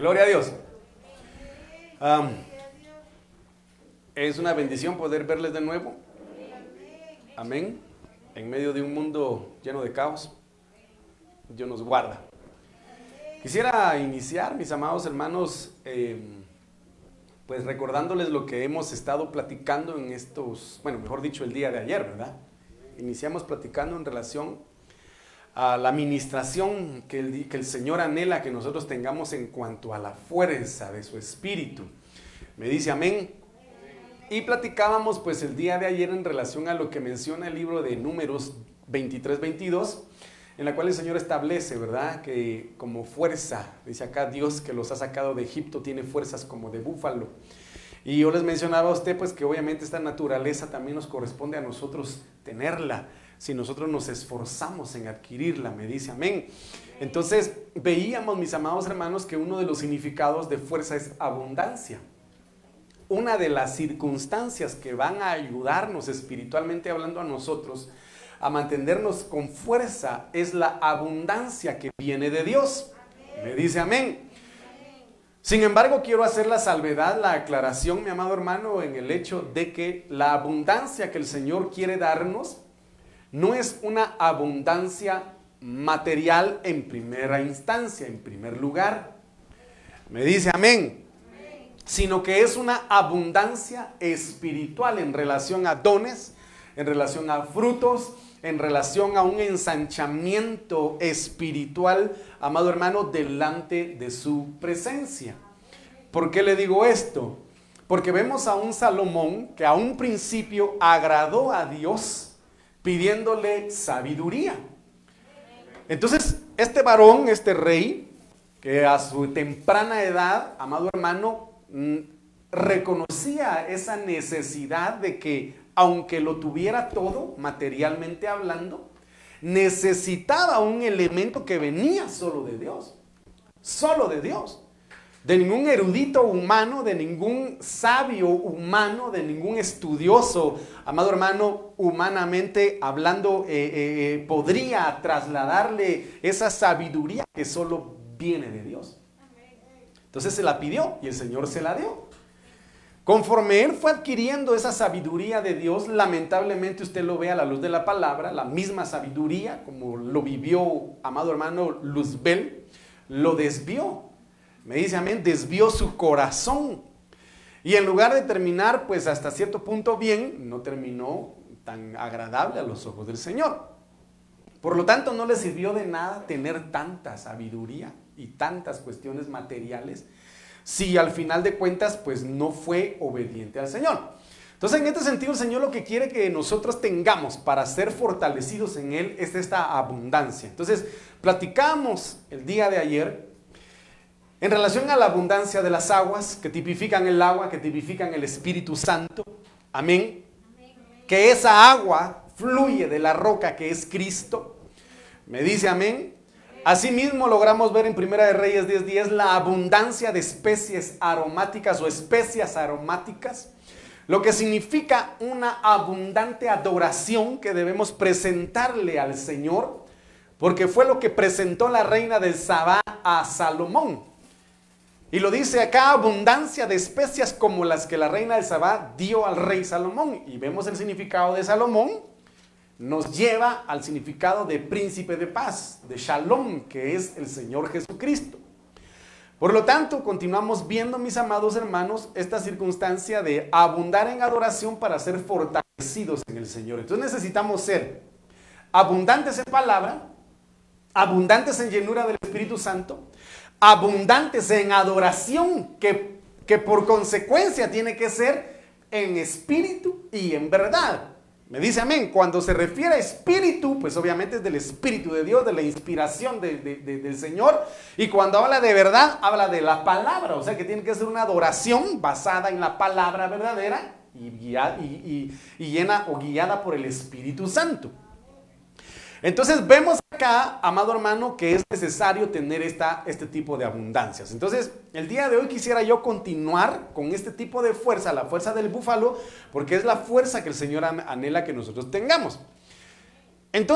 Gloria a Dios. Es una bendición poder verles de nuevo. Amén. En medio de un mundo lleno de caos, Dios nos guarda. Quisiera iniciar, mis amados hermanos, eh, pues recordándoles lo que hemos estado platicando en estos, bueno, mejor dicho, el día de ayer, ¿verdad? Iniciamos platicando en relación a la administración que el, que el Señor anhela que nosotros tengamos en cuanto a la fuerza de su espíritu. Me dice amén. Y platicábamos pues el día de ayer en relación a lo que menciona el libro de Números 23-22, en la cual el Señor establece, ¿verdad? Que como fuerza, dice acá Dios que los ha sacado de Egipto, tiene fuerzas como de búfalo. Y yo les mencionaba a usted pues que obviamente esta naturaleza también nos corresponde a nosotros tenerla, si nosotros nos esforzamos en adquirirla, me dice amén. Entonces veíamos, mis amados hermanos, que uno de los significados de fuerza es abundancia una de las circunstancias que van a ayudarnos espiritualmente hablando a nosotros a mantenernos con fuerza es la abundancia que viene de Dios. Me dice amén. Sin embargo, quiero hacer la salvedad, la aclaración, mi amado hermano, en el hecho de que la abundancia que el Señor quiere darnos no es una abundancia material en primera instancia, en primer lugar. Me dice amén sino que es una abundancia espiritual en relación a dones, en relación a frutos, en relación a un ensanchamiento espiritual, amado hermano, delante de su presencia. ¿Por qué le digo esto? Porque vemos a un Salomón que a un principio agradó a Dios pidiéndole sabiduría. Entonces, este varón, este rey, que a su temprana edad, amado hermano, reconocía esa necesidad de que, aunque lo tuviera todo, materialmente hablando, necesitaba un elemento que venía solo de Dios, solo de Dios, de ningún erudito humano, de ningún sabio humano, de ningún estudioso, amado hermano, humanamente hablando, eh, eh, eh, podría trasladarle esa sabiduría que solo viene de Dios. Entonces se la pidió y el Señor se la dio. Conforme él fue adquiriendo esa sabiduría de Dios, lamentablemente usted lo ve a la luz de la palabra, la misma sabiduría, como lo vivió, amado hermano Luzbel, lo desvió. Me dice amén, desvió su corazón. Y en lugar de terminar, pues hasta cierto punto bien, no terminó tan agradable a los ojos del Señor. Por lo tanto, no le sirvió de nada tener tanta sabiduría y tantas cuestiones materiales si al final de cuentas pues no fue obediente al Señor. Entonces en este sentido el Señor lo que quiere que nosotros tengamos para ser fortalecidos en Él es esta abundancia. Entonces platicamos el día de ayer en relación a la abundancia de las aguas que tipifican el agua, que tipifican el Espíritu Santo. Amén. Que esa agua fluye de la roca que es Cristo. Me dice amén. Asimismo logramos ver en Primera de Reyes 10:10 la abundancia de especies aromáticas o especias aromáticas, lo que significa una abundante adoración que debemos presentarle al Señor, porque fue lo que presentó la reina del Sabá a Salomón. Y lo dice acá, abundancia de especias como las que la reina del Sabá dio al rey Salomón. Y vemos el significado de Salomón, nos lleva al significado de príncipe de paz, de shalom, que es el Señor Jesucristo. Por lo tanto, continuamos viendo, mis amados hermanos, esta circunstancia de abundar en adoración para ser fortalecidos en el Señor. Entonces necesitamos ser abundantes en palabra, abundantes en llenura del Espíritu Santo, abundantes en adoración, que, que por consecuencia tiene que ser en espíritu y en verdad. Me dice amén. Cuando se refiere a espíritu, pues obviamente es del espíritu de Dios, de la inspiración del Señor. Y cuando habla de verdad, habla de la palabra. O sea que tiene que ser una adoración basada en la palabra verdadera y, y, llena o guiada por el Espíritu Santo. Entonces vemos acá, amado hermano, que es necesario tener esta, este tipo de abundancias. Entonces, el día de hoy quisiera yo continuar con este tipo de fuerza, la fuerza del búfalo, porque es la fuerza que el Señor anhela que nosotros tengamos. Entonces,